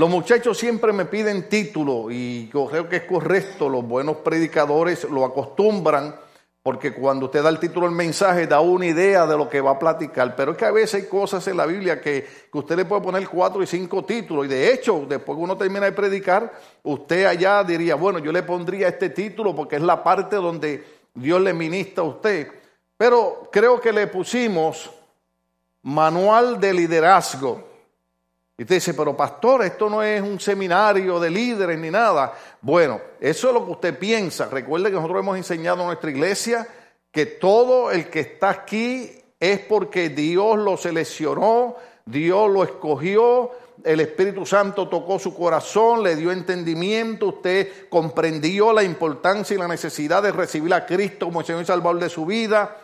Los muchachos siempre me piden título y yo creo que es correcto, los buenos predicadores lo acostumbran porque cuando usted da el título del mensaje da una idea de lo que va a platicar, pero es que a veces hay cosas en la Biblia que, que usted le puede poner cuatro y cinco títulos. Y de hecho después que uno termina de predicar, usted allá diría, bueno, yo le pondría este título porque es la parte donde Dios le ministra a usted, pero creo que le pusimos manual de liderazgo. Y usted dice, pero pastor, esto no es un seminario de líderes ni nada. Bueno, eso es lo que usted piensa. Recuerde que nosotros hemos enseñado a nuestra iglesia que todo el que está aquí es porque Dios lo seleccionó, Dios lo escogió, el Espíritu Santo tocó su corazón, le dio entendimiento, usted comprendió la importancia y la necesidad de recibir a Cristo como el Señor y Salvador de su vida,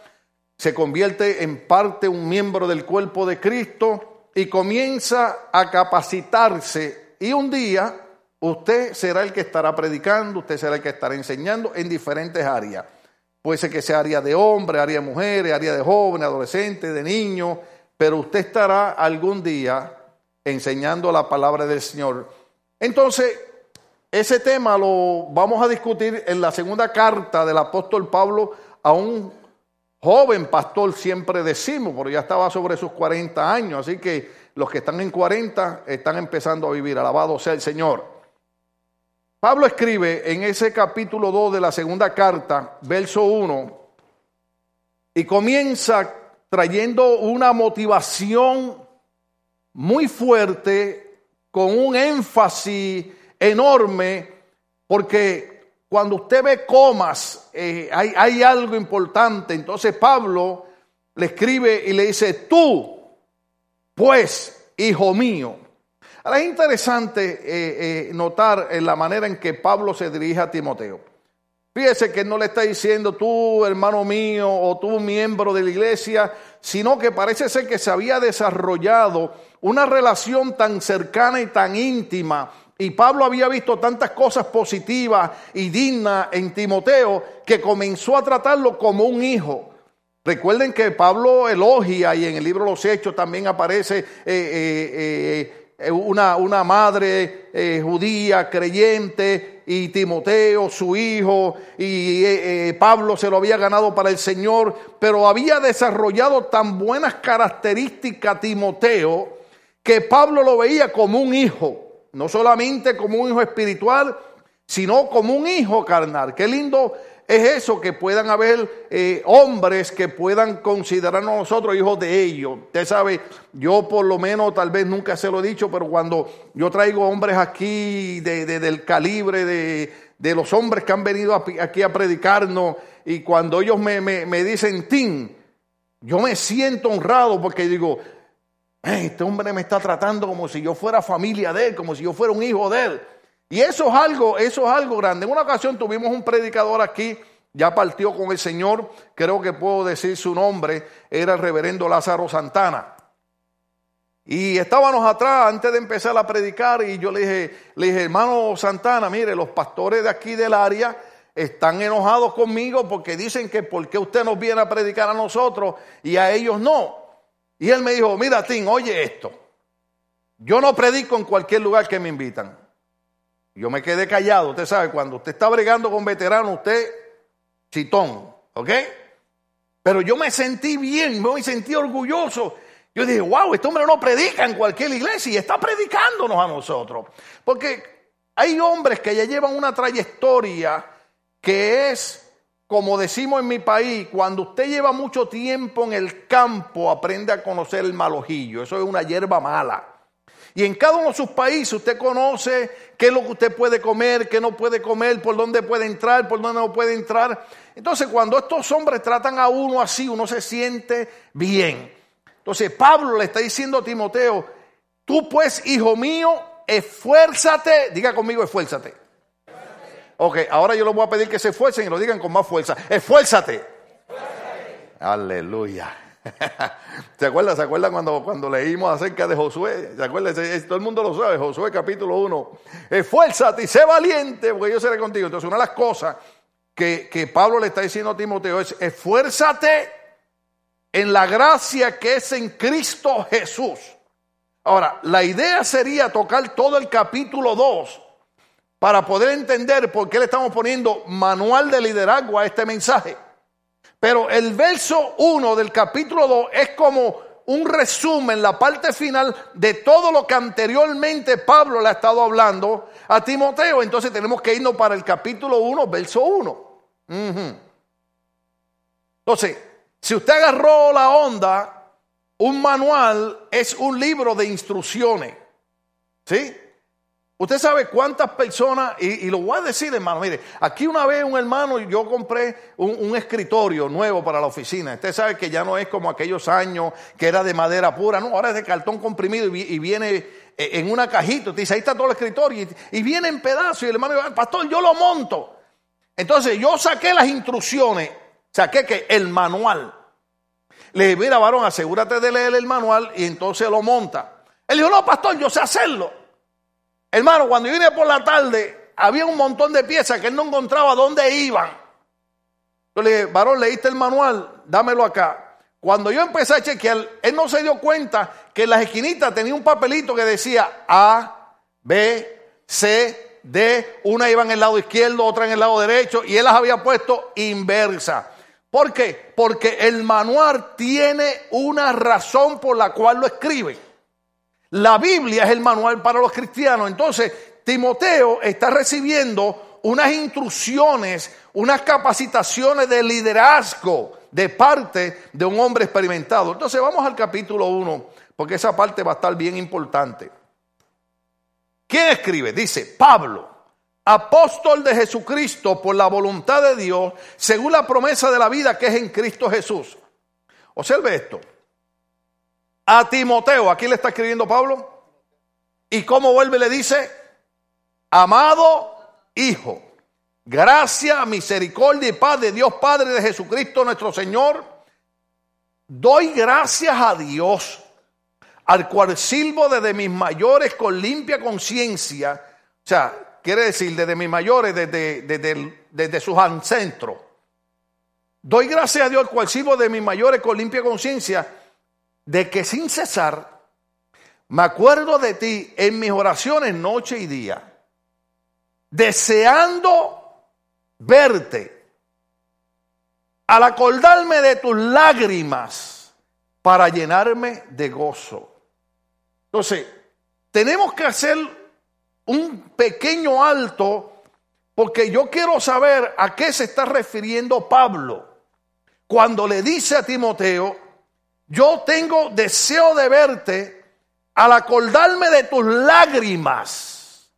se convierte en parte un miembro del cuerpo de Cristo y comienza a capacitarse y un día usted será el que estará predicando, usted será el que estará enseñando en diferentes áreas. Puede ser que sea área de hombres, área de mujeres, área de jóvenes, adolescentes, de niños, pero usted estará algún día enseñando la palabra del Señor. Entonces, ese tema lo vamos a discutir en la segunda carta del apóstol Pablo a un joven pastor siempre decimos, porque ya estaba sobre sus 40 años, así que los que están en 40 están empezando a vivir, alabado sea el Señor. Pablo escribe en ese capítulo 2 de la segunda carta, verso 1, y comienza trayendo una motivación muy fuerte, con un énfasis enorme, porque cuando usted ve comas, eh, hay, algo importante. Entonces Pablo le escribe y le dice, tú, pues, hijo mío. Ahora es interesante eh, eh, notar en la manera en que Pablo se dirige a Timoteo. Fíjese que no le está diciendo tú, hermano mío, o tú, miembro de la iglesia, sino que parece ser que se había desarrollado una relación tan cercana y tan íntima y Pablo había visto tantas cosas positivas y dignas en Timoteo que comenzó a tratarlo como un hijo. Recuerden que Pablo elogia y en el libro los Hechos también aparece eh, eh, eh, una, una, madre judía creyente y Timoteo, su hijo, y Pablo se lo había ganado para el Señor, pero había desarrollado tan buenas características Timoteo que Pablo lo veía como un hijo no solamente como un hijo espiritual, sino como un hijo carnal. Qué lindo es eso, que puedan haber eh, hombres que puedan considerarnos nosotros hijos de ellos. Usted sabe, yo por lo menos tal vez nunca se lo he dicho, pero cuando yo traigo hombres aquí de, del calibre de, de, los hombres que han venido aquí a predicarnos y cuando ellos me, me, me dicen, Tim, yo me siento honrado porque digo, este hombre me está tratando como si yo fuera familia de él, como si yo fuera un hijo de él. Y eso es algo, eso es algo grande. En una ocasión tuvimos un predicador aquí, ya partió con el Señor, creo que puedo decir su nombre, era el reverendo Lázaro Santana. Y estábamos atrás antes de empezar a predicar y yo le dije, le dije, hermano Santana, mire, los pastores de aquí del área están enojados conmigo porque dicen que por qué usted nos viene a predicar a nosotros y a ellos no. Y él me dijo, mira Tim, oye esto. Yo no predico en cualquier lugar que me invitan. Yo me quedé callado, usted sabe, cuando usted está bregando con veteranos, usted chitón, ¿ok? Pero yo me sentí bien, me sentí orgulloso. Yo dije, wow, este hombre no predica en cualquier iglesia y está predicándonos a nosotros. Porque hay hombres que ya llevan una trayectoria que es como decimos en mi país, cuando usted lleva mucho tiempo en el campo, aprende a conocer el malojillo. Eso es una hierba mala. Y en cada uno de sus países usted conoce qué es lo que usted puede comer, qué no puede comer, por dónde puede entrar, por dónde no puede entrar. Entonces, cuando estos hombres tratan a uno así, uno se siente bien. Entonces, Pablo le está diciendo a Timoteo, tú pues, hijo mío, esfuérzate, diga conmigo, esfuérzate Ok, ahora yo les voy a pedir que se esfuercen y lo digan con más fuerza. Esfuérzate. Aleluya. ¿Se acuerdan? ¿Se acuerdan cuando, cuando leímos acerca de Josué? ¿Se acuerdan? Todo el mundo lo sabe, Josué capítulo 1. Esfuérzate y sé valiente, porque yo seré contigo. Entonces, una de las cosas que, que Pablo le está diciendo a Timoteo es, esfuérzate en la gracia que es en Cristo Jesús. Ahora, la idea sería tocar todo el capítulo 2 para poder entender por qué le estamos poniendo manual de liderazgo a este mensaje. Pero el verso 1 del capítulo 2 es como un resumen, la parte final de todo lo que anteriormente Pablo le ha estado hablando a Timoteo. Entonces tenemos que irnos para el capítulo 1, verso 1. Entonces, si usted agarró la onda, un manual es un libro de instrucciones. ¿Sí? Usted sabe cuántas personas, y, lo voy a decir hermano, mire, aquí una vez un hermano, yo compré un, escritorio nuevo para la oficina. Usted sabe que ya no es como aquellos años que era de madera pura, no, ahora es de cartón comprimido y, viene eh, en una cajita. Usted dice, ahí está todo el escritorio y, viene en pedazos. Y el hermano dice, pastor, yo lo monto. Entonces yo saqué las instrucciones, saqué que el manual. Le dije, mira, varón, asegúrate de leer el manual y entonces lo monta. Él dijo, no, pastor, yo sé hacerlo. Hermano, cuando yo vine por la tarde, había un montón de piezas que él no encontraba dónde iban. Yo le dije, varón, leíste el manual, dámelo acá. Cuando yo empecé a chequear, él no se dio cuenta que en las esquinitas tenía un papelito que decía A, B, C, D. Una iba en el lado izquierdo, otra en el lado derecho, y él las había puesto inversa. ¿Por qué? Porque el manual tiene una razón por la cual lo escribe. La Biblia es el manual para los cristianos. Entonces, Timoteo está recibiendo unas instrucciones, unas capacitaciones de liderazgo de parte de un hombre experimentado. Entonces, vamos al capítulo 1, porque esa parte va a estar bien importante. ¿Quién escribe? Dice Pablo, apóstol de Jesucristo por la voluntad de Dios, según la promesa de la vida que es en Cristo Jesús. Observe esto a Timoteo. Aquí le está escribiendo Pablo. ¿Y cómo vuelve le dice? Amado Hijo, gracia, misericordia y paz de Dios Padre de Jesucristo nuestro Señor. Doy gracias a Dios, al cual sirvo desde mis mayores con limpia conciencia. O sea, quiere decir desde mis mayores, desde, desde, desde sus ancestros. Doy gracias a Dios, al cual sirvo de mis mayores con limpia conciencia de que sin cesar me acuerdo de ti en mis oraciones noche y día, deseando verte, al acordarme de tus lágrimas para llenarme de gozo. Entonces, tenemos que hacer un pequeño alto porque yo quiero saber a qué se está refiriendo Pablo cuando le dice a Timoteo, yo tengo deseo de verte al acordarme de tus lágrimas.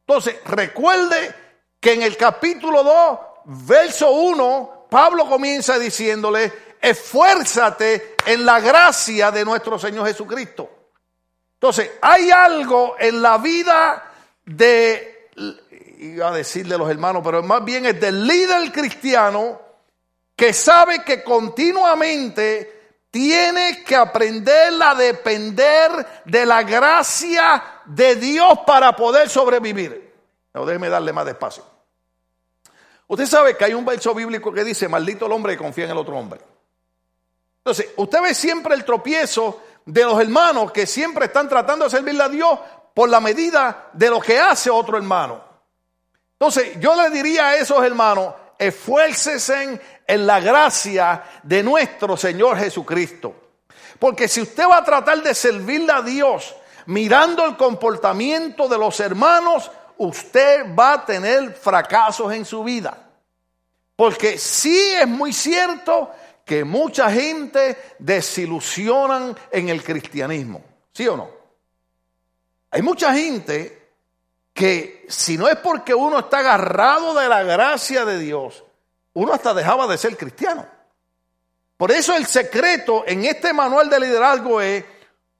Entonces, recuerde que en el capítulo 2, verso 1, Pablo comienza diciéndole, esfuérzate en la gracia de nuestro Señor Jesucristo. Entonces, hay algo en la vida de, iba a decirle los hermanos, pero más bien es del líder cristiano que sabe que continuamente tiene que aprender a depender de la gracia de Dios para poder sobrevivir. No, déjeme darle más despacio. Usted sabe que hay un verso bíblico que dice, maldito el hombre que confía en el otro hombre. Entonces, usted ve siempre el tropiezo de los hermanos que siempre están tratando de servirle a Dios por la medida de lo que hace otro hermano. Entonces, yo le diría a esos hermanos, esfuércese en la gracia de nuestro Señor Jesucristo. Porque si usted va a tratar de servirle a Dios mirando el comportamiento de los hermanos, usted va a tener fracasos en su vida. Porque sí es muy cierto que mucha gente desilusionan en el cristianismo. ¿Sí o no? Hay mucha gente que si no es porque uno está agarrado de la gracia de Dios, uno hasta dejaba de ser cristiano. Por eso el secreto en este manual de liderazgo es,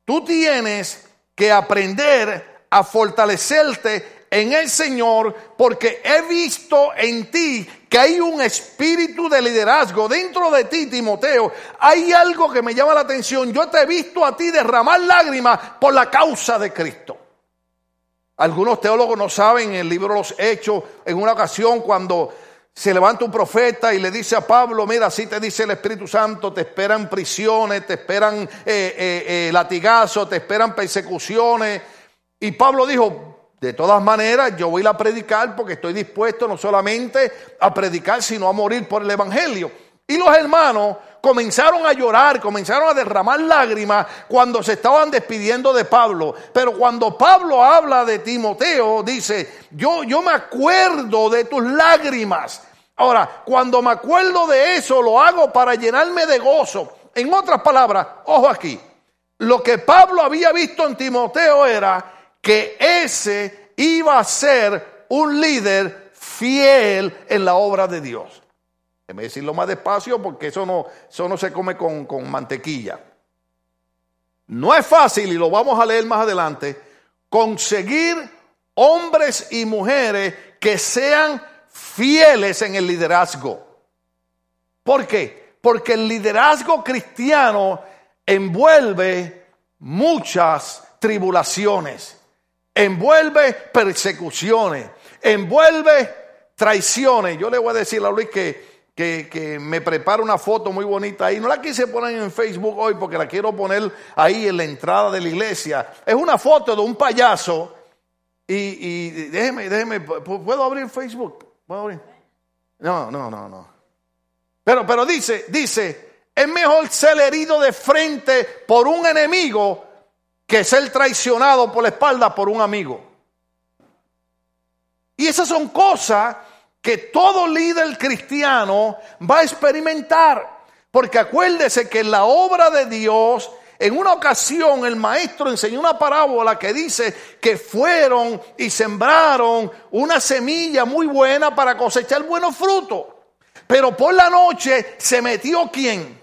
tú tienes que aprender a fortalecerte en el Señor porque he visto en ti que hay un espíritu de liderazgo dentro de ti, Timoteo. Hay algo que me llama la atención. Yo te he visto a ti derramar lágrimas por la causa de Cristo. Algunos teólogos no saben, en el libro Los Hechos, en una ocasión cuando se levanta un profeta y le dice a Pablo, mira, así te dice el Espíritu Santo, te esperan prisiones, te esperan eh, eh, eh, latigazos, te esperan persecuciones. Y Pablo dijo, de todas maneras, yo voy a predicar porque estoy dispuesto no solamente a predicar, sino a morir por el Evangelio. Y los hermanos comenzaron a llorar, comenzaron a derramar lágrimas cuando se estaban despidiendo de Pablo. Pero cuando Pablo habla de Timoteo, dice, yo, yo me acuerdo de tus lágrimas. Ahora, cuando me acuerdo de eso, lo hago para llenarme de gozo. En otras palabras, ojo aquí, lo que Pablo había visto en Timoteo era que ese iba a ser un líder fiel en la obra de Dios. Déjeme decirlo más despacio porque eso no, eso no se come con, con mantequilla. No es fácil, y lo vamos a leer más adelante, conseguir hombres y mujeres que sean fieles en el liderazgo. ¿Por qué? Porque el liderazgo cristiano envuelve muchas tribulaciones, envuelve persecuciones, envuelve traiciones. Yo le voy a decir a Luis que que, me prepara una foto muy bonita ahí. No la quise poner en Facebook hoy porque la quiero poner ahí en la entrada de la iglesia. Es una foto de un payaso. Y, y déjeme, déjeme, ¿puedo abrir Facebook? ¿Puedo abrir? No, no, no, no. Pero, pero dice, dice, es mejor ser herido de frente por un enemigo que ser traicionado por la espalda por un amigo. Y esas son cosas que todo líder cristiano va a experimentar. Porque acuérdese que en la obra de Dios, en una ocasión el maestro enseñó una parábola que dice que fueron y sembraron una semilla muy buena para cosechar buenos frutos. Pero por la noche se metió quién?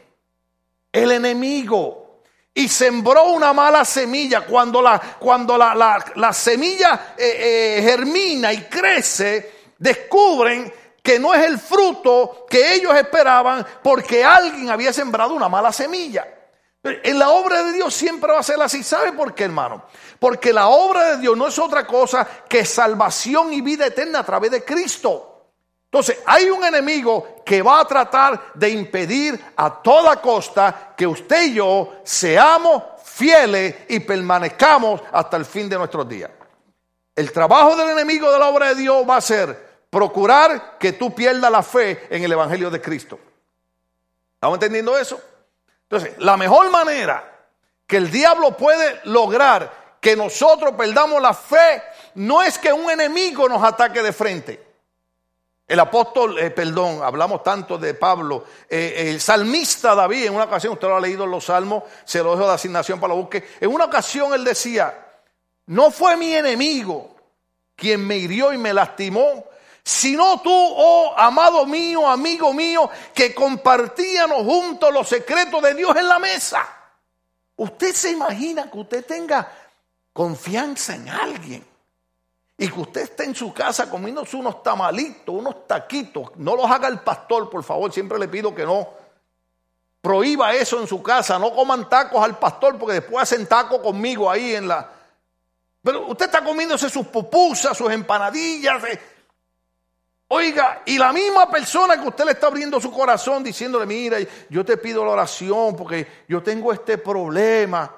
El enemigo. Y sembró una mala semilla. Cuando la, cuando la, semilla eh, eh, germina y crece, descubren que no es el fruto que ellos esperaban porque alguien había sembrado una mala semilla. En la obra de Dios siempre va a ser así. ¿Sabe por qué, hermano? Porque la obra de Dios no es otra cosa que salvación y vida eterna a través de Cristo. Entonces, hay un enemigo que va a tratar de impedir a toda costa que usted y yo seamos fieles y permanezcamos hasta el fin de nuestros días. El trabajo del enemigo de la obra de Dios va a ser procurar que tú pierdas la fe en el Evangelio de Cristo. ¿Estamos entendiendo eso? Entonces, la mejor manera que el diablo puede lograr que nosotros perdamos la fe no es que un enemigo nos ataque de frente. El apóstol, eh, perdón, hablamos tanto de Pablo, eh, el salmista David, en una ocasión, usted lo ha leído en los salmos, se lo dejo de asignación para lo busque, en una ocasión él decía, no fue mi enemigo quien me hirió y me lastimó, sino tú, oh amado mío, amigo mío, que compartíamos juntos los secretos de Dios en la mesa. Usted se imagina que usted tenga confianza en alguien y que usted esté en su casa comiéndose unos tamalitos, unos taquitos. No los haga el pastor, por favor, siempre le pido que no. Prohíba eso en su casa, no coman tacos al pastor porque después hacen tacos conmigo ahí en la... Pero usted está comiéndose sus pupusas, sus empanadillas, Oiga, y la misma persona que usted le está abriendo su corazón diciéndole, mira, yo te pido la oración porque yo tengo este problema,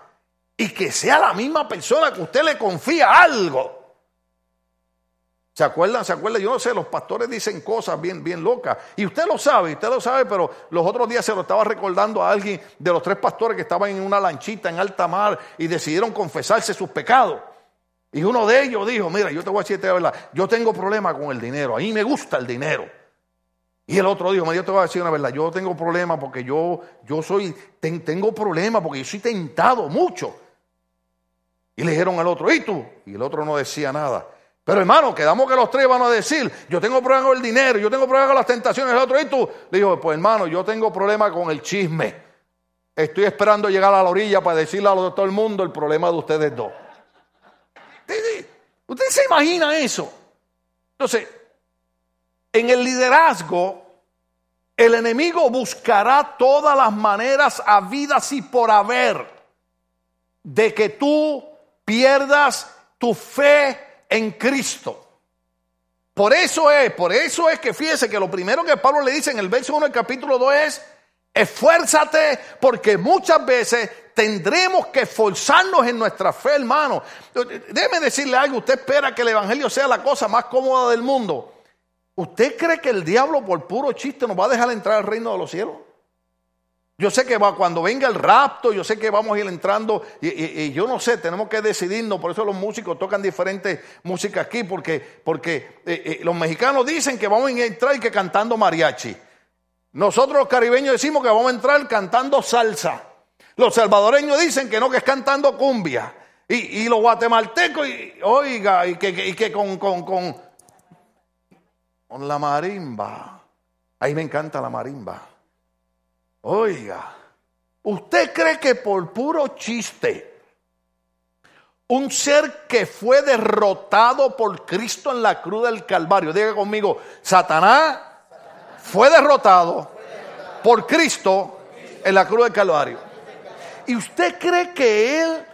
y que sea la misma persona que usted le confía algo. ¿Se acuerdan? ¿Se acuerdan? Yo no sé, los pastores dicen cosas bien, bien locas. Y usted lo sabe, usted lo sabe, pero los otros días se lo estaba recordando a alguien de los tres pastores que estaban en una lanchita en alta mar y decidieron confesarse sus pecados. Y uno de ellos dijo, mira, yo te voy a decir la verdad, yo tengo problema con el dinero, a mí me gusta el dinero. Y el otro dijo, yo te voy a decir una verdad, yo tengo problema porque yo, yo soy, tengo problema porque yo soy tentado mucho. Y le dijeron al otro, ¿y tú? Y el otro no decía nada. Pero hermano, quedamos que los tres van a decir, yo tengo problema con el dinero, yo tengo problema con las tentaciones, el otro, ¿y tú? Le dijo, pues hermano, yo tengo problema con el chisme. Estoy esperando llegar a la orilla para decirle a todo el mundo el problema de ustedes dos. ¿Usted se imagina eso? Entonces, en el liderazgo, el enemigo buscará todas las maneras habidas y por haber de que tú pierdas tu fe en Cristo. Por eso es, por eso es que fíjese que lo primero que Pablo le dice en el verso 1 del capítulo 2 es, esfuérzate porque muchas veces tendremos que esforzarnos en nuestra fe, hermano. Déjeme decirle algo, usted espera que el Evangelio sea la cosa más cómoda del mundo. ¿Usted cree que el diablo por puro chiste nos va a dejar entrar al reino de los cielos? Yo sé que va, cuando venga el rapto, yo sé que vamos a ir entrando y, yo no sé, tenemos que decidirnos, por eso los músicos tocan diferentes músicas aquí, porque, porque eh, eh, los mexicanos dicen que vamos a entrar y que cantando mariachi. Nosotros los caribeños decimos que vamos a entrar cantando salsa. Los salvadoreños dicen que no, que es cantando cumbia. Y, los guatemaltecos, oiga, y que, con, con, con, con la marimba. Ahí me encanta la marimba. Oiga, ¿usted cree que por puro chiste, un ser que fue derrotado por Cristo en la cruz del Calvario, diga conmigo, Satanás fue derrotado por Cristo en la cruz del Calvario. ¿Y usted cree que Él,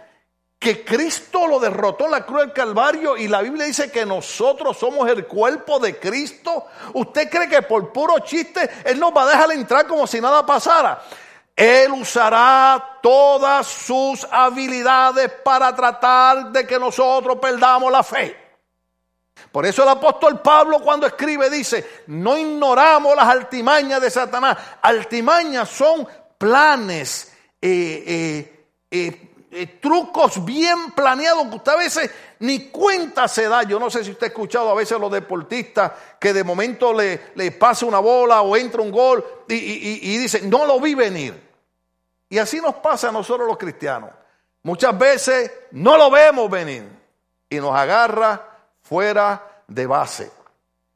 que Cristo lo derrotó en la cruz del Calvario y la Biblia dice que nosotros somos el cuerpo de Cristo? ¿Usted cree que por puro chiste Él nos va a dejar entrar como si nada pasara? Él usará todas sus habilidades para tratar de que nosotros perdamos la fe. Por eso el apóstol Pablo cuando escribe dice, no ignoramos las altimañas de Satanás. Altimañas son planes, eh, eh, eh, trucos bien planeados que usted a veces ni cuenta se da. Yo no sé si usted ha escuchado a veces a los deportistas que de momento le, le pasa una bola o entra un gol y, y, dice, no lo vi venir. Y así nos pasa a nosotros los cristianos. Muchas veces no lo vemos venir y nos agarra fuera de base.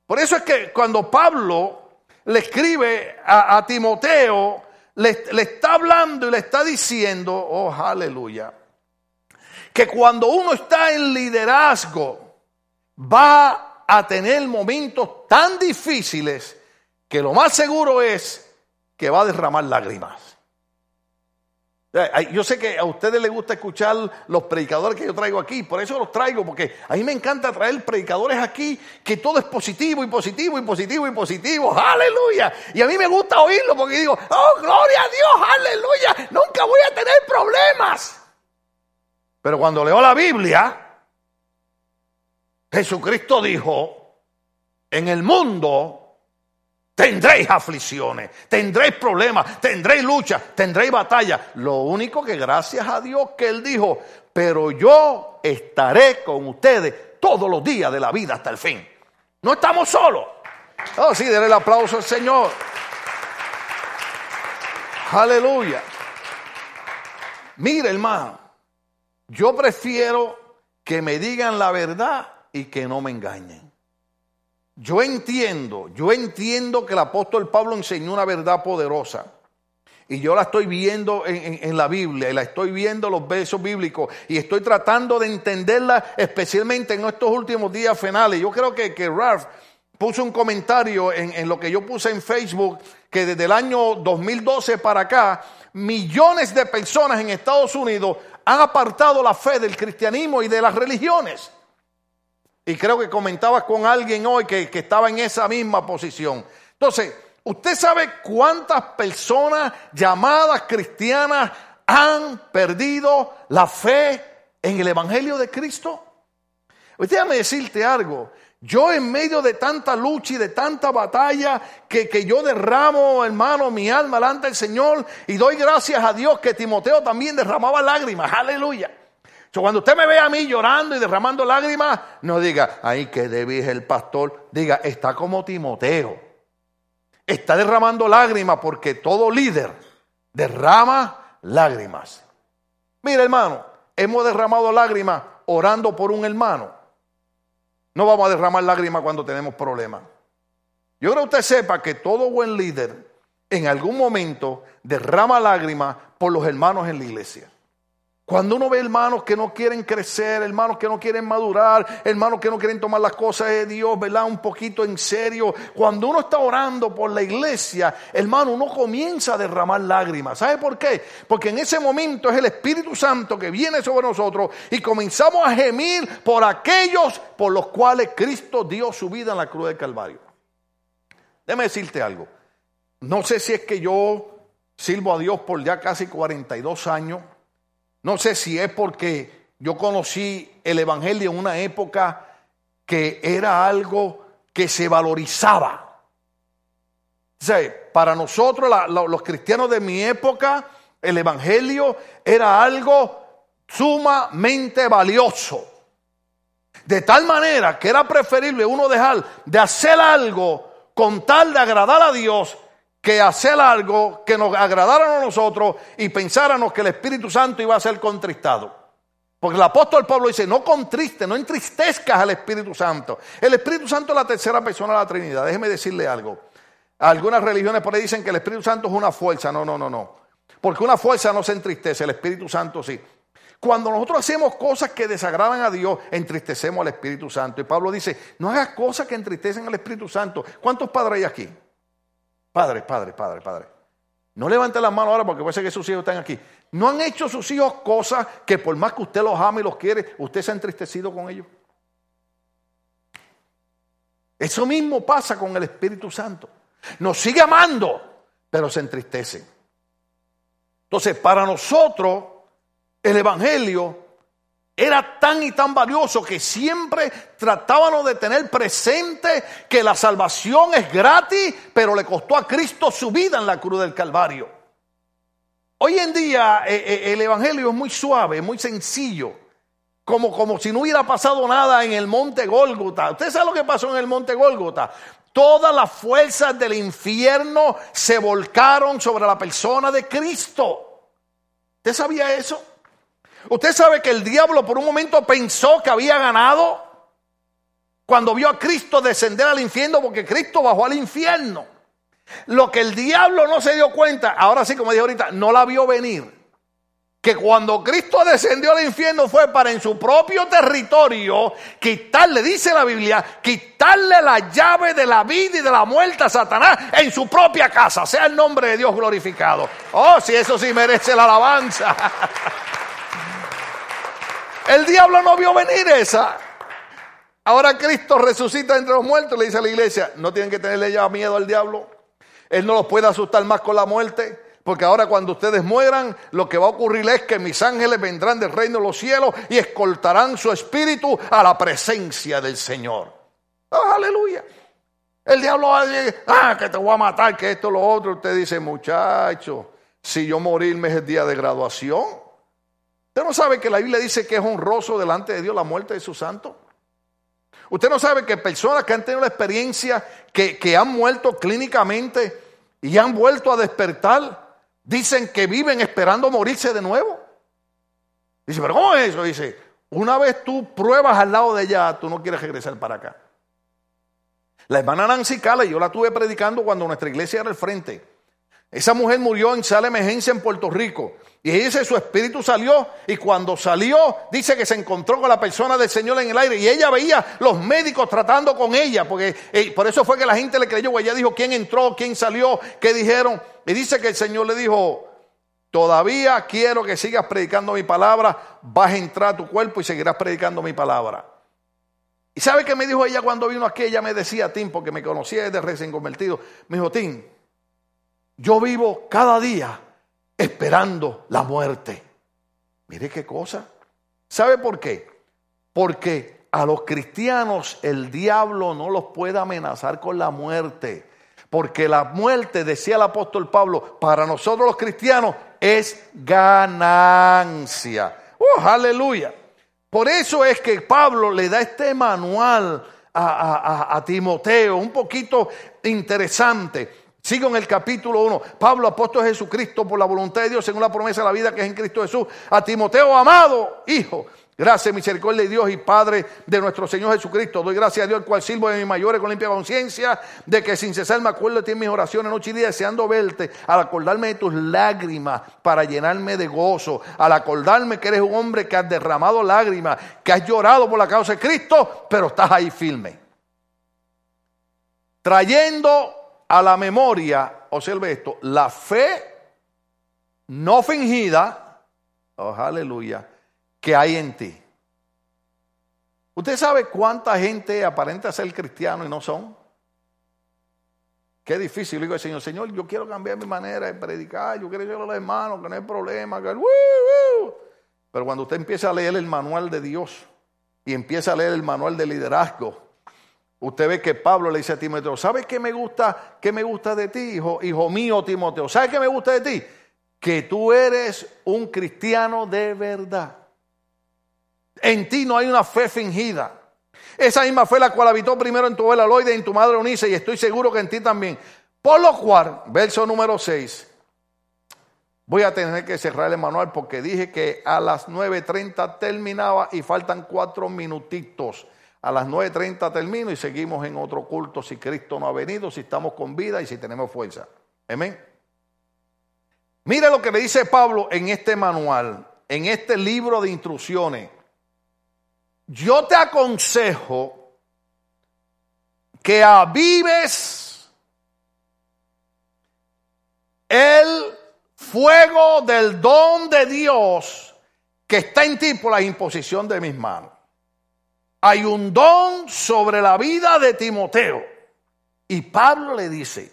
Por eso es que cuando Pablo le escribe a Timoteo, le, está hablando y le está diciendo, oh aleluya, que cuando uno está en liderazgo va a tener momentos tan difíciles que lo más seguro es que va a derramar lágrimas. Yo sé que a ustedes les gusta escuchar los predicadores que yo traigo aquí, por eso los traigo, porque a mí me encanta traer predicadores aquí que todo es positivo y positivo y positivo y positivo, aleluya. Y a mí me gusta oírlo porque digo, oh, gloria a Dios, aleluya, nunca voy a tener problemas. Pero cuando leo la Biblia, Jesucristo dijo, en el mundo Tendréis aflicciones, tendréis problemas, tendréis lucha, tendréis batalla. Lo único que gracias a Dios que Él dijo, pero yo estaré con ustedes todos los días de la vida hasta el fin. No estamos solos. Oh, sí, denle el aplauso al Señor. Aleluya. Mire, hermano, yo prefiero que me digan la verdad y que no me engañen. Yo entiendo, yo entiendo que el apóstol Pablo enseñó una verdad poderosa. Y yo la estoy viendo en, la Biblia, y la estoy viendo en los versos bíblicos, y estoy tratando de entenderla especialmente en estos últimos días finales. Yo creo que, que Ralph puso un comentario en, en lo que yo puse en Facebook, que desde el año 2012 para acá, millones de personas en Estados Unidos han apartado la fe del cristianismo y de las religiones. Y creo que comentabas con alguien hoy que, estaba en esa misma posición. Entonces, ¿usted sabe cuántas personas llamadas cristianas han perdido la fe en el Evangelio de Cristo? Déjame decirte algo. Yo en medio de tanta lucha y de tanta batalla que, que, yo derramo, hermano, mi alma delante del Señor y doy gracias a Dios que Timoteo también derramaba lágrimas. Aleluya cuando usted me ve a mí llorando y derramando lágrimas, no diga, ay, qué débil es el pastor. Diga, está como Timoteo. Está derramando lágrimas porque todo líder derrama lágrimas. Mira, hermano, hemos derramado lágrimas orando por un hermano. No vamos a derramar lágrimas cuando tenemos problemas. Yo creo que usted sepa que todo buen líder en algún momento derrama lágrimas por los hermanos en la iglesia. Cuando uno ve hermanos que no quieren crecer, hermanos que no quieren madurar, hermanos que no quieren tomar las cosas de Dios, ¿verdad? Un poquito en serio. Cuando uno está orando por la iglesia, hermano, uno comienza a derramar lágrimas. ¿Sabe por qué? Porque en ese momento es el Espíritu Santo que viene sobre nosotros y comenzamos a gemir por aquellos por los cuales Cristo dio su vida en la cruz del Calvario. Déjame decirte algo. No sé si es que yo sirvo a Dios por ya casi 42 años no sé si es porque yo conocí el Evangelio en una época que era algo que se valorizaba. para nosotros, los cristianos de mi época, el Evangelio era algo sumamente valioso. De tal manera que era preferible uno dejar de hacer algo con tal de agradar a Dios que hacer algo que nos agradara a nosotros y pensáramos que el Espíritu Santo iba a ser contristado. Porque el apóstol Pablo dice, no contriste, no entristezcas al Espíritu Santo. El Espíritu Santo es la tercera persona de la Trinidad. Déjeme decirle algo. Algunas religiones por ahí dicen que el Espíritu Santo es una fuerza. No, no, no, no. Porque una fuerza no se entristece, el Espíritu Santo sí. Cuando nosotros hacemos cosas que desagradan a Dios, entristecemos al Espíritu Santo. Y Pablo dice, no hagas cosas que entristecen al Espíritu Santo. ¿Cuántos padres hay aquí? Padre, padre, padre, padre. No levante las manos ahora porque puede ser que sus hijos están aquí. No han hecho sus hijos cosas que por más que usted los ama y los quiere, usted se ha entristecido con ellos. Eso mismo pasa con el Espíritu Santo. Nos sigue amando, pero se entristece. Entonces, para nosotros, el Evangelio era tan y tan valioso que siempre tratábamos de tener presente que la salvación es gratis, pero le costó a Cristo su vida en la cruz del Calvario. Hoy en día eh, eh, el Evangelio es muy suave, muy sencillo, como, como si no hubiera pasado nada en el monte Gólgota. ¿Usted sabe lo que pasó en el monte Gólgota? Todas las fuerzas del infierno se volcaron sobre la persona de Cristo. ¿Usted sabía eso? Usted sabe que el diablo por un momento pensó que había ganado cuando vio a Cristo descender al infierno porque Cristo bajó al infierno. Lo que el diablo no se dio cuenta, ahora sí como dije ahorita, no la vio venir. Que cuando Cristo descendió al infierno fue para en su propio territorio quitarle, dice la Biblia, quitarle la llave de la vida y de la muerte a Satanás en su propia casa. Sea el nombre de Dios glorificado. Oh, si eso sí merece la alabanza. El diablo no vio venir esa. Ahora Cristo resucita entre los muertos, le dice a la iglesia, no tienen que tenerle ya miedo al diablo. Él no los puede asustar más con la muerte, porque ahora cuando ustedes mueran, lo que va a ocurrir es que mis ángeles vendrán del reino de los cielos y escoltarán su espíritu a la presencia del Señor. Oh, aleluya. El diablo va a decir, ah, que te voy a matar, que esto, lo otro. Usted dice, muchacho, si yo morirme es el día de graduación. ¿Usted no sabe que la Biblia dice que es honroso delante de Dios la muerte de su santo? ¿Usted no sabe que personas que han tenido la experiencia, que, que han muerto clínicamente y han vuelto a despertar, dicen que viven esperando morirse de nuevo? Dice, pero ¿cómo es eso? Dice, una vez tú pruebas al lado de ella, tú no quieres regresar para acá. La hermana Nancy Cala, yo la tuve predicando cuando nuestra iglesia era el frente. Esa mujer murió en sala emergencia en Puerto Rico. Y dice, su espíritu salió y cuando salió, dice que se encontró con la persona del Señor en el aire y ella veía los médicos tratando con ella, porque eh, por eso fue que la gente le creyó, ella dijo quién entró, quién salió, qué dijeron. Y dice que el Señor le dijo, todavía quiero que sigas predicando mi palabra, vas a entrar a tu cuerpo y seguirás predicando mi palabra. ¿Y sabe qué me dijo ella cuando vino aquí? Ella me decía, Tim, porque me conocía desde recién convertido, me dijo, Tim, yo vivo cada día esperando la muerte. Mire qué cosa. ¿Sabe por qué? Porque a los cristianos el diablo no los puede amenazar con la muerte. Porque la muerte, decía el apóstol Pablo, para nosotros los cristianos es ganancia. ¡Oh, aleluya! Por eso es que Pablo le da este manual a, a Timoteo, un poquito interesante. Sigo en el capítulo 1. Pablo, apóstol de Jesucristo, por la voluntad de Dios, según la promesa de la vida que es en Cristo Jesús, a Timoteo, amado hijo, Gracias, misericordia de Dios y Padre de nuestro Señor Jesucristo. Doy gracias a Dios, el cual sirvo de mis mayores con limpia conciencia, de que sin cesar me acuerdo de ti en mis oraciones noche y día, deseando verte, al acordarme de tus lágrimas para llenarme de gozo, al acordarme que eres un hombre que has derramado lágrimas, que has llorado por la causa de Cristo, pero estás ahí firme. Trayendo a la memoria, observe esto, la fe no fingida, oh aleluya, que hay en ti. ¿Usted sabe cuánta gente aparenta ser cristiano y no son? Qué difícil. Le digo al Señor, Señor, yo quiero cambiar mi manera de predicar, yo quiero decirle a los hermanos que no hay problema. Que, Pero cuando usted empieza a leer el manual de Dios y empieza a leer el manual de liderazgo, usted ve que Pablo le dice a Timoteo, ¿sabes qué me gusta, qué me gusta de ti, hijo, hijo mío Timoteo? ¿Sabes qué me gusta de ti? Que tú eres un cristiano de verdad. En ti no hay una fe fingida. Esa misma fe la cual habitó primero en tu abuela y en tu madre Unice, y estoy seguro que en ti también. Por lo cual, verso número 6, voy a tener que cerrar el manual porque dije que a las 9.30 terminaba y faltan cuatro minutitos. A las 9.30 termino y seguimos en otro culto si Cristo no ha venido, si estamos con vida y si tenemos fuerza. Amén. Mire lo que le dice Pablo en este manual, en este libro de instrucciones yo te aconsejo que avives el fuego del don de Dios que está en ti por la imposición de mis manos. Hay un don sobre la vida de Timoteo. Y Pablo le dice,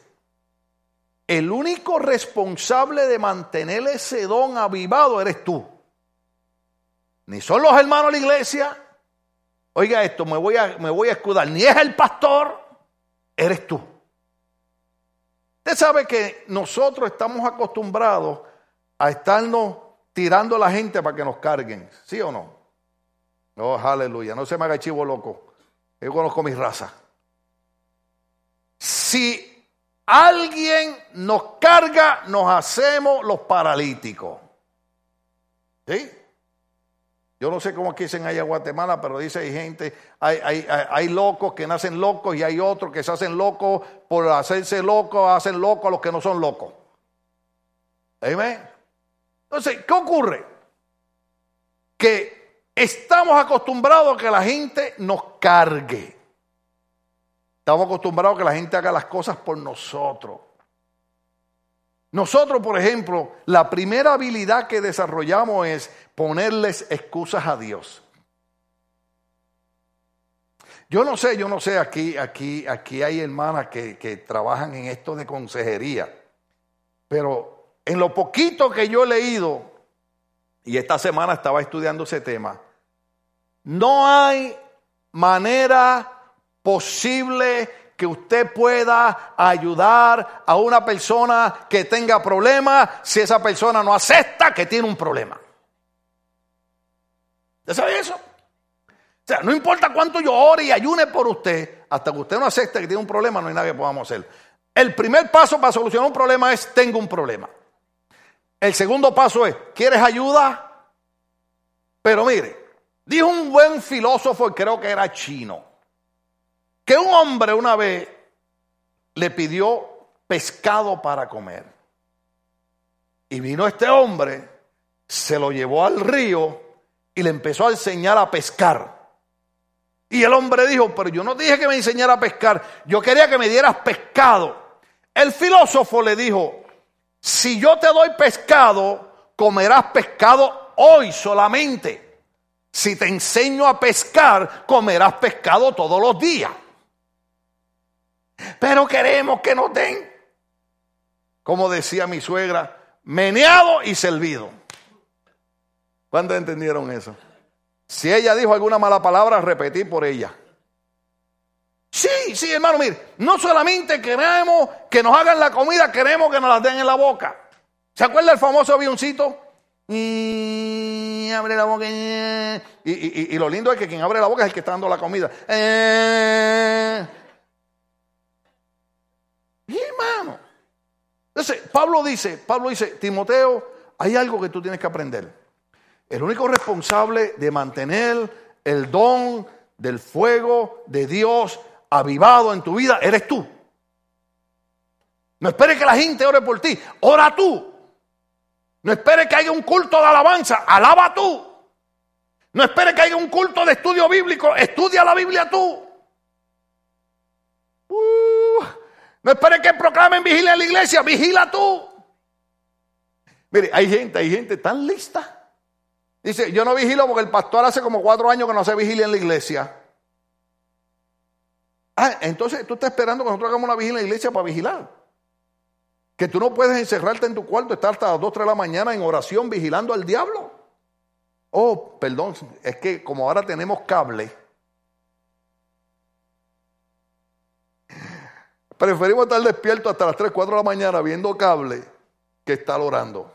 el único responsable de mantener ese don avivado eres tú. Ni son los hermanos de la iglesia, Oiga esto, me voy a, me voy a escudar. Ni es el pastor, eres tú. Usted sabe que nosotros estamos acostumbrados a estarnos tirando a la gente para que nos carguen. ¿Sí o no? Oh, aleluya. No se me haga chivo loco. Yo conozco mi raza. Si alguien nos carga, nos hacemos los paralíticos. ¿Sí? Yo no sé cómo dicen allá en Guatemala, pero dice hay gente, hay, hay, locos que nacen locos y hay otros que se hacen locos por hacerse locos, hacen locos a los que no son locos. Amén. Entonces, ¿qué ocurre? Que estamos acostumbrados a que la gente nos cargue. Estamos acostumbrados a que la gente haga las cosas por nosotros. Nosotros, por ejemplo, la primera habilidad que desarrollamos es ponerles excusas a Dios. Yo no sé, yo no sé, aquí, aquí, aquí hay hermanas que, que trabajan en esto de consejería, pero en lo poquito que yo he leído, y esta semana estaba estudiando ese tema, no hay manera posible que usted pueda ayudar a una persona que tenga problemas si esa persona no acepta que tiene un problema. ¿Ya sabe eso? O sea, no importa cuánto yo ore y ayune por usted, hasta que usted no acepte que tiene un problema, no hay nada que podamos hacer. El primer paso para solucionar un problema es tengo un problema. El segundo paso es, ¿quieres ayuda? Pero mire, dijo un buen filósofo, creo que era chino, que un hombre una vez le pidió pescado para comer. Y vino este hombre, se lo llevó al río y le empezó a enseñar a pescar. Y el hombre dijo, pero yo no dije que me enseñara a pescar, yo quería que me dieras pescado. El filósofo le dijo, si yo te doy pescado, comerás pescado hoy solamente. Si te enseño a pescar, comerás pescado todos los días. Pero queremos que nos den, como decía mi suegra, meneado y servido. ¿Cuántos entendieron eso? Si ella dijo alguna mala palabra, repetí por ella. Sí, sí, hermano, mire, no solamente queremos que nos hagan la comida, queremos que nos la den en la boca. ¿Se acuerda el famoso avioncito? Y abre la boca. Y, lo lindo es que quien abre la boca es el que está dando la comida. Eh, y hermano. Entonces, Pablo dice, Pablo dice, Timoteo, hay algo que tú tienes que aprender. el único responsable de mantener el don del fuego de Dios avivado en tu vida eres tú. No esperes que la gente ore por ti, ora tú. No esperes que haya un culto de alabanza, alaba tú. No esperes que haya un culto de estudio bíblico, estudia la Biblia tú. Uh, no esperes que proclamen vigilia en la iglesia, vigila tú. Mire, hay gente, hay gente tan lista. Dice, yo no vigilo porque el pastor hace como cuatro años que no se vigilia en la iglesia. Ah, entonces tú estás esperando que nosotros hagamos una vigilia en la iglesia para vigilar. Que tú no puedes encerrarte en tu cuarto, estar hasta las 2, 3 de la mañana en oración vigilando al diablo. Oh, perdón, es que como ahora tenemos cable, preferimos estar despiertos hasta las 3, 4 de la mañana viendo cable que estar orando.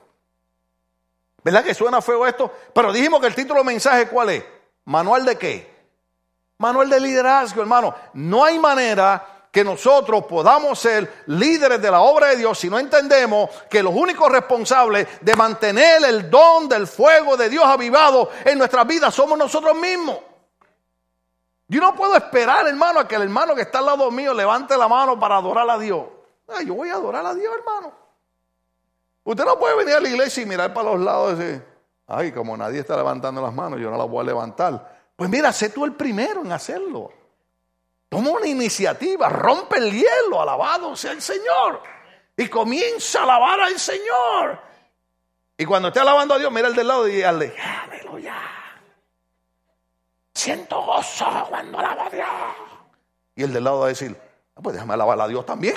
¿Verdad que suena feo esto? Pero dijimos que el título del mensaje, ¿cuál es? ¿Manual de qué? Manual de liderazgo, hermano. No hay manera que nosotros podamos ser líderes de la obra de Dios si no entendemos que los únicos responsables de mantener el don del fuego de Dios avivado en nuestras vidas somos nosotros mismos. Yo no puedo esperar, hermano, a que el hermano que está al lado mío levante la mano para adorar a Dios. yo voy a adorar a Dios, hermano. Usted no puede venir a la iglesia y mirar para los lados y decir, ay, como nadie está levantando las manos, yo no las voy a levantar. Pues mira, sé tú el primero en hacerlo. Toma una iniciativa, rompe el hielo, alabado sea el Señor. Y comienza a alabar al Señor. Y cuando esté alabando a Dios, mira el del lado y dígale, aleluya. Siento gozo cuando alabo a Dios. Y el del lado va a decir, ah, pues déjame alabar a Dios también.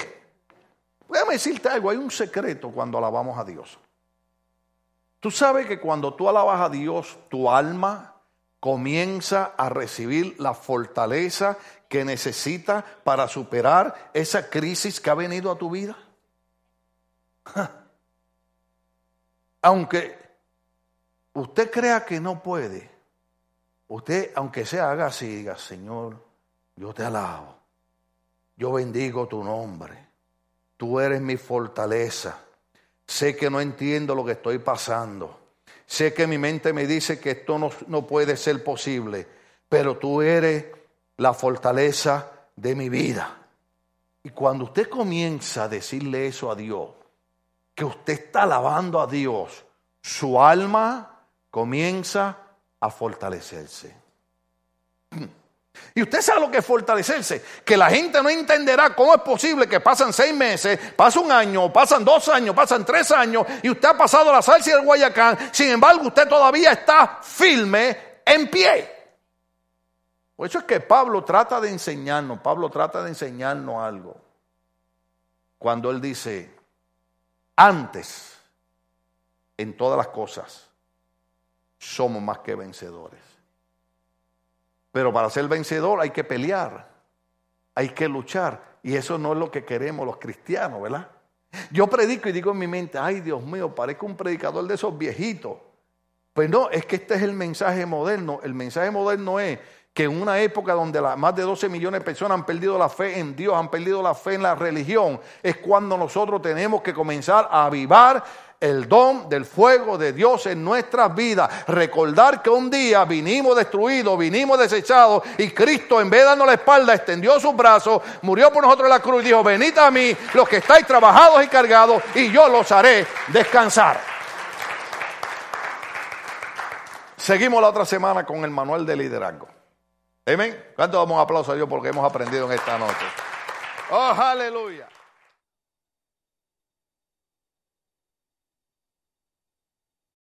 Déjame decirte algo, hay un secreto cuando alabamos a Dios. Tú sabes que cuando tú alabas a Dios, tu alma comienza a recibir la fortaleza que necesita para superar esa crisis que ha venido a tu vida? Aunque usted crea que no puede, usted, aunque se haga así, diga, Señor, yo te alabo, yo bendigo tu nombre, tú eres mi fortaleza, sé que no entiendo lo que estoy pasando, sé que mi mente me dice que esto no, no puede ser posible, pero tú eres la fortaleza de mi vida. Y cuando usted comienza a decirle eso a Dios, que usted está alabando a Dios, su alma comienza a fortalecerse. Y usted sabe lo que es fortalecerse, que la gente no entenderá cómo es posible que pasan seis meses, pasa un año, pasan dos años, pasan tres años, y usted ha pasado la salsa y el Guayacán, sin embargo usted todavía está firme en pie. Por eso es que Pablo trata de enseñarnos, Pablo trata de enseñarnos algo. Cuando él dice, antes, en todas las cosas, somos más que vencedores. Pero para ser vencedor hay que pelear, hay que luchar. Y eso no es lo que queremos los cristianos, ¿verdad? Yo predico y digo en mi mente, ay Dios mío, parezco un predicador de esos viejitos. Pues no, es que este es el mensaje moderno. El mensaje moderno es que en una época donde más de 12 millones de personas han perdido la fe en Dios, han perdido la fe en la religión, es cuando nosotros tenemos que comenzar a avivar el don del fuego de Dios en nuestras vidas. Recordar que un día vinimos destruidos, vinimos desechados y Cristo en vez de darnos la espalda extendió sus brazos, murió por nosotros en la cruz y dijo, venid a mí los que estáis trabajados y cargados y yo los haré descansar. Seguimos la otra semana con el manual de liderazgo. Amén. ¿Cuánto damos un aplauso a Dios porque hemos aprendido en esta noche? Oh, aleluya.